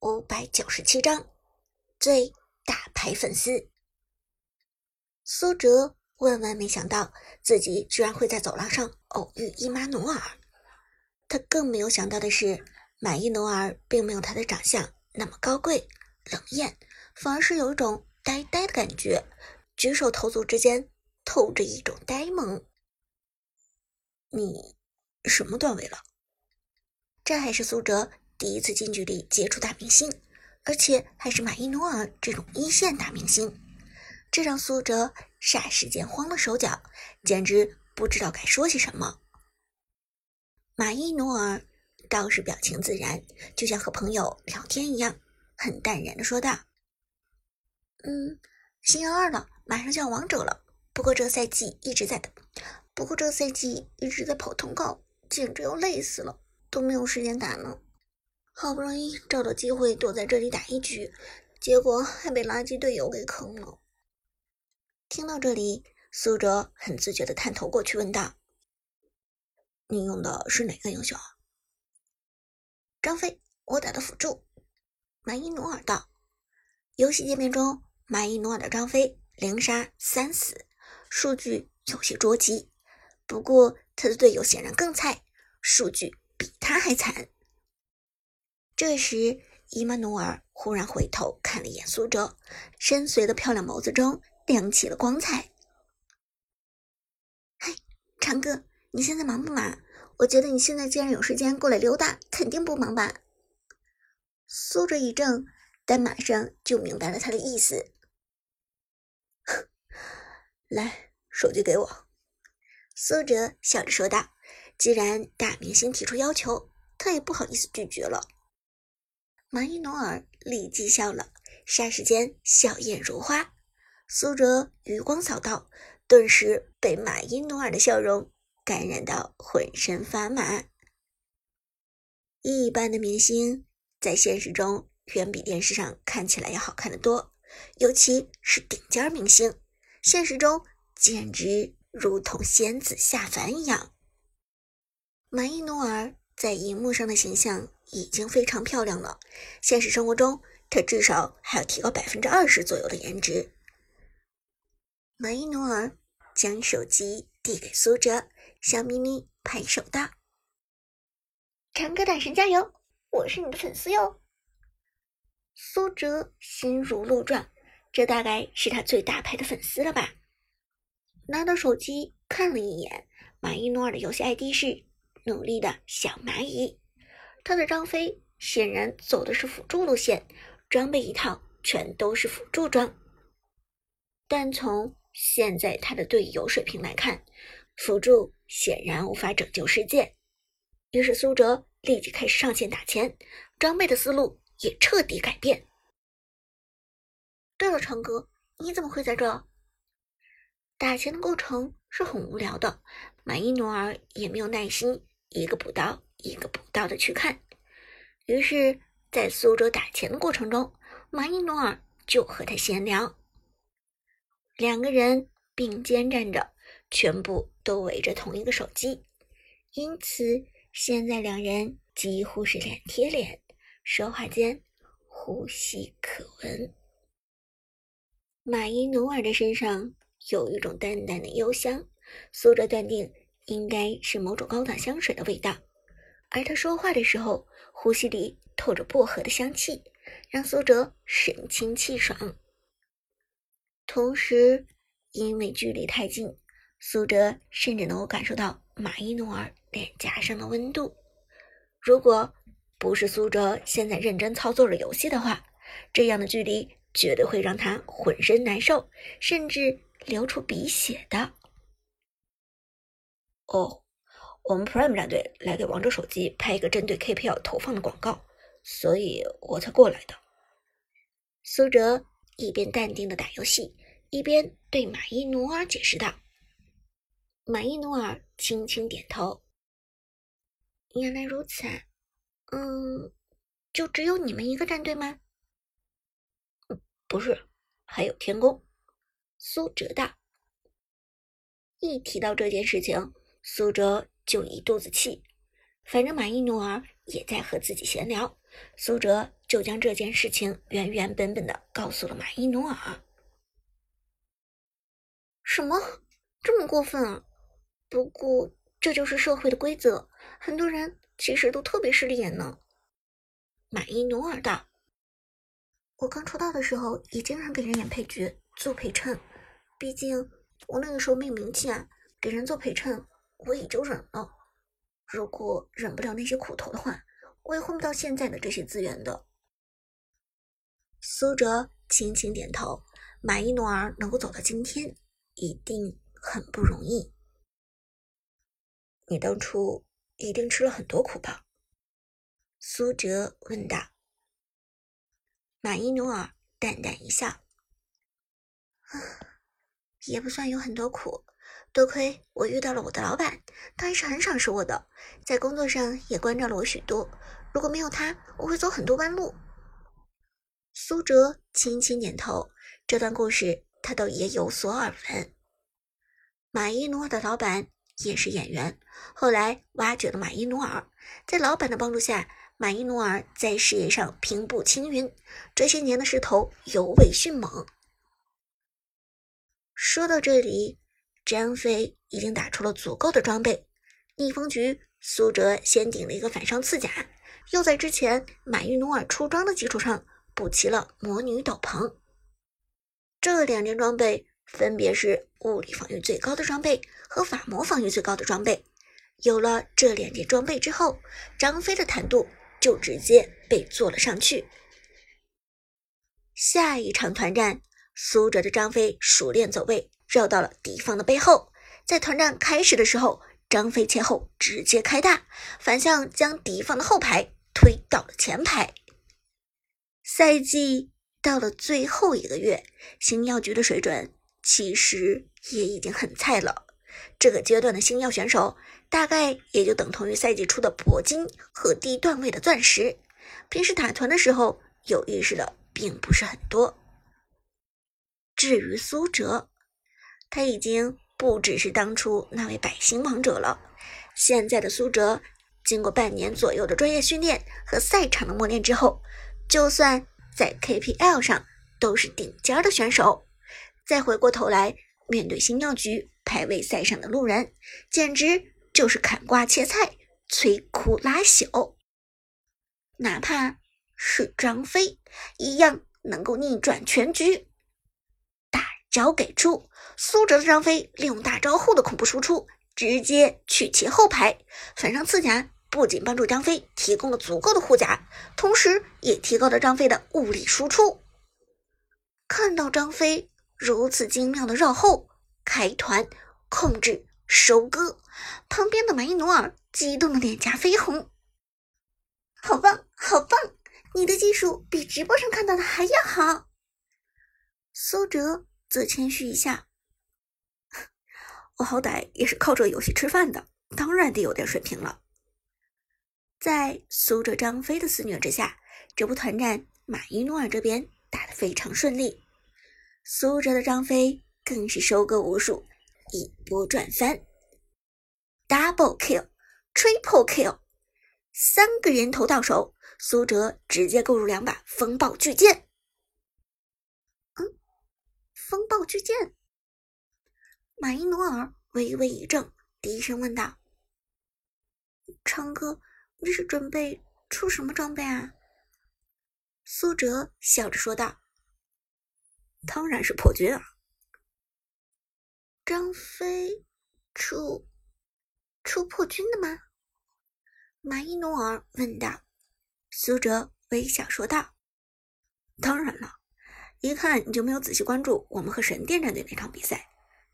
五百九十七章最大牌粉丝。苏哲万万没想到自己居然会在走廊上偶遇伊玛努尔，他更没有想到的是，满伊努尔并没有他的长相那么高贵冷艳，反而是有一种呆呆的感觉，举手投足之间透着一种呆萌。你什么段位了？这还是苏哲第一次近距离接触大明星，而且还是马伊努尔这种一线大明星，这让苏哲霎时间慌了手脚，简直不知道该说些什么。马伊努尔倒是表情自然，就像和朋友聊天一样，很淡然的说道：“嗯，星耀二了，马上就要王者了，不过这个赛季一直在，不过这个赛季一直在跑通告，简直要累死了。”都没有时间打呢，好不容易找到机会躲在这里打一局，结果还被垃圾队友给坑了。听到这里，苏哲很自觉的探头过去问道：“你用的是哪个英雄？”张飞，我打的辅助。马伊努尔道：“游戏界面中，马伊努尔的张飞零杀三死，数据有些捉急。不过他的队友显然更菜，数据。”比他还惨。这时，伊玛努尔忽然回头看了一眼苏哲，深邃的漂亮眸子中亮起了光彩。“嘿，长哥，你现在忙不忙？我觉得你现在既然有时间过来溜达，肯定不忙吧？”苏哲一怔，但马上就明白了他的意思。来，手机给我。”苏哲笑着说道。既然大明星提出要求，他也不好意思拒绝了。马伊努尔立即笑了，霎时间笑靥如花。苏哲余光扫到，顿时被马伊努尔的笑容感染到，浑身发麻。一般的明星在现实中远比电视上看起来要好看的多，尤其是顶尖明星，现实中简直如同仙子下凡一样。马伊努尔在荧幕上的形象已经非常漂亮了，现实生活中他至少还要提高百分之二十左右的颜值。马伊努尔将手机递给苏哲，笑眯眯拍手道：“长歌大神加油，我是你的粉丝哟。”苏哲心如鹿撞，这大概是他最大牌的粉丝了吧？拿到手机看了一眼，马伊努尔的游戏 ID 是。努力的小蚂蚁，他的张飞显然走的是辅助路线，装备一套全都是辅助装。但从现在他的队友水平来看，辅助显然无法拯救世界。于是苏哲立即开始上线打钱，装备的思路也彻底改变。对了，长哥，你怎么会在这？打钱的过程是很无聊的，马伊努尔也没有耐心。一个补刀，一个补刀的去看。于是，在苏州打钱的过程中，马伊努尔就和他闲聊。两个人并肩站着，全部都围着同一个手机，因此现在两人几乎是脸贴脸，说话间呼吸可闻。马伊努尔的身上有一种淡淡的幽香，苏州断定。应该是某种高档香水的味道，而他说话的时候，呼吸里透着薄荷的香气，让苏哲神清气爽。同时，因为距离太近，苏哲甚至能够感受到马伊诺尔脸颊上的温度。如果不是苏哲现在认真操作着游戏的话，这样的距离绝对会让他浑身难受，甚至流出鼻血的。哦，我们 Prime 战队来给王者手机拍一个针对 KPL 投放的广告，所以我才过来的。苏哲一边淡定的打游戏，一边对马伊努尔解释道。马伊努尔轻轻点头。原来如此，啊，嗯，就只有你们一个战队吗？不是，还有天宫。苏哲道。一提到这件事情。苏哲就一肚子气，反正马伊努尔也在和自己闲聊，苏哲就将这件事情原原本本的告诉了马伊努尔。什么？这么过分啊！不过这就是社会的规则，很多人其实都特别势利眼呢。马伊努尔道：“我刚出道的时候也经常给人演配角、做陪衬，毕竟我那个时候没有名气啊，给人做陪衬我也就忍了。如果忍不了那些苦头的话，我也混不到现在的这些资源的。”苏哲轻轻点头，马伊努尔能够走到今天，一定很不容易。你当初一定吃了很多苦吧？苏哲问道。马伊努尔淡淡一笑：“ 也不算有很多苦，多亏我遇到了我的老板，他还是很赏识我的，在工作上也关照了我许多。如果没有他，我会走很多弯路。”苏哲轻轻点头，这段故事他都也有所耳闻。马伊努尔的老板也是演员，后来挖掘了马伊努尔，在老板的帮助下。马伊努尔在事业上平步青云，这些年的势头尤为迅猛。说到这里，张飞已经打出了足够的装备。逆风局，苏哲先顶了一个反伤刺甲，又在之前马玉努尔出装的基础上补齐了魔女斗篷。这两件装备分别是物理防御最高的装备和法魔防御最高的装备。有了这两件装备之后，张飞的坦度。就直接被做了上去。下一场团战，苏哲的张飞熟练走位，绕到了敌方的背后。在团战开始的时候，张飞前后直接开大，反向将敌方的后排推到了前排。赛季到了最后一个月，星耀局的水准其实也已经很菜了。这个阶段的星耀选手。大概也就等同于赛季初的铂金和低段位的钻石，平时打团的时候有意识的并不是很多。至于苏哲，他已经不只是当初那位百星王者了。现在的苏哲，经过半年左右的专业训练和赛场的磨练之后，就算在 KPL 上都是顶尖的选手。再回过头来面对星耀局排位赛上的路人，简直。就是砍瓜切菜，摧枯拉朽。哪怕是张飞，一样能够逆转全局。只要给出，苏哲的张飞利用大招后的恐怖输出，直接去其后排。反伤刺甲不仅帮助张飞提供了足够的护甲，同时也提高了张飞的物理输出。看到张飞如此精妙的绕后开团控制。收割，旁边的马伊努尔激动的脸颊绯红，好棒，好棒！你的技术比直播上看到的还要好。苏哲自谦虚一下，我好歹也是靠这游戏吃饭的，当然得有点水平了。在苏哲、张飞的肆虐之下，这波团战马伊诺尔这边打得非常顺利，苏哲的张飞更是收割无数。一波转翻，double kill，triple kill，三个人头到手，苏哲直接购入两把风暴巨剑。风暴之剑。马伊努尔微微一怔，低声问道：“昌哥，你是准备出什么装备啊？”苏哲笑着说道：“当然是破军啊。”张飞出出破军的吗？马伊努尔问道。苏哲微笑说道：“当然了，一看你就没有仔细关注我们和神殿战队那场比赛。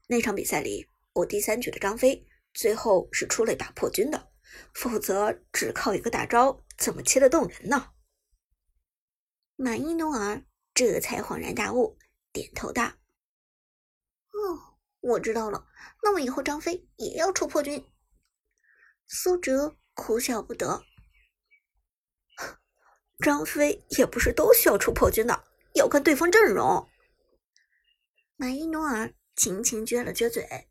那场比赛里，我第三局的张飞最后是出了一把破军的，否则只靠一个大招，怎么切得动人呢？”满意努尔这才恍然大悟，点头道：“哦。”我知道了，那么以后张飞也要出破军。苏哲哭笑不得，张飞也不是都需要出破军的，要看对方阵容。马伊努尔轻轻撅了撅嘴，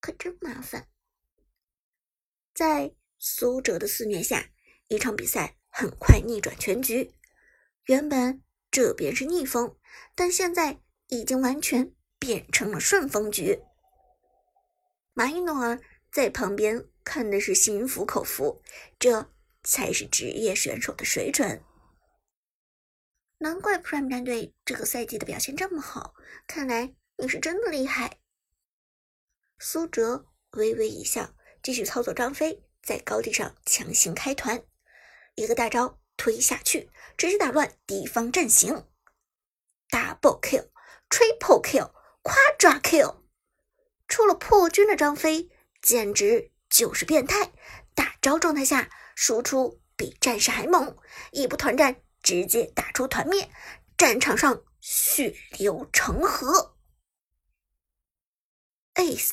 可真麻烦。在苏哲的肆虐下，一场比赛很快逆转全局。原本这边是逆风，但现在已经完全变成了顺风局。马伊诺尔在旁边看的是心服口服，这才是职业选手的水准。难怪 Prime 战队这个赛季的表现这么好，看来你是真的厉害。苏哲微微一笑，继续操作张飞在高地上强行开团，一个大招推下去，直接打乱敌方阵型。Double kill, triple kill, 夸抓 kill，出了破军的张飞简直就是变态，大招状态下输出比战士还猛，一波团战。直接打出团灭，战场上血流成河。Ace，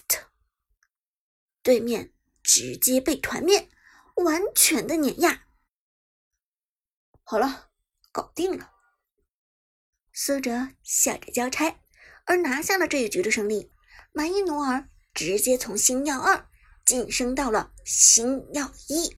对面直接被团灭，完全的碾压。好了，搞定了。苏哲笑着交差，而拿下了这一局的胜利，马伊努尔直接从星耀二晋升到了星耀一。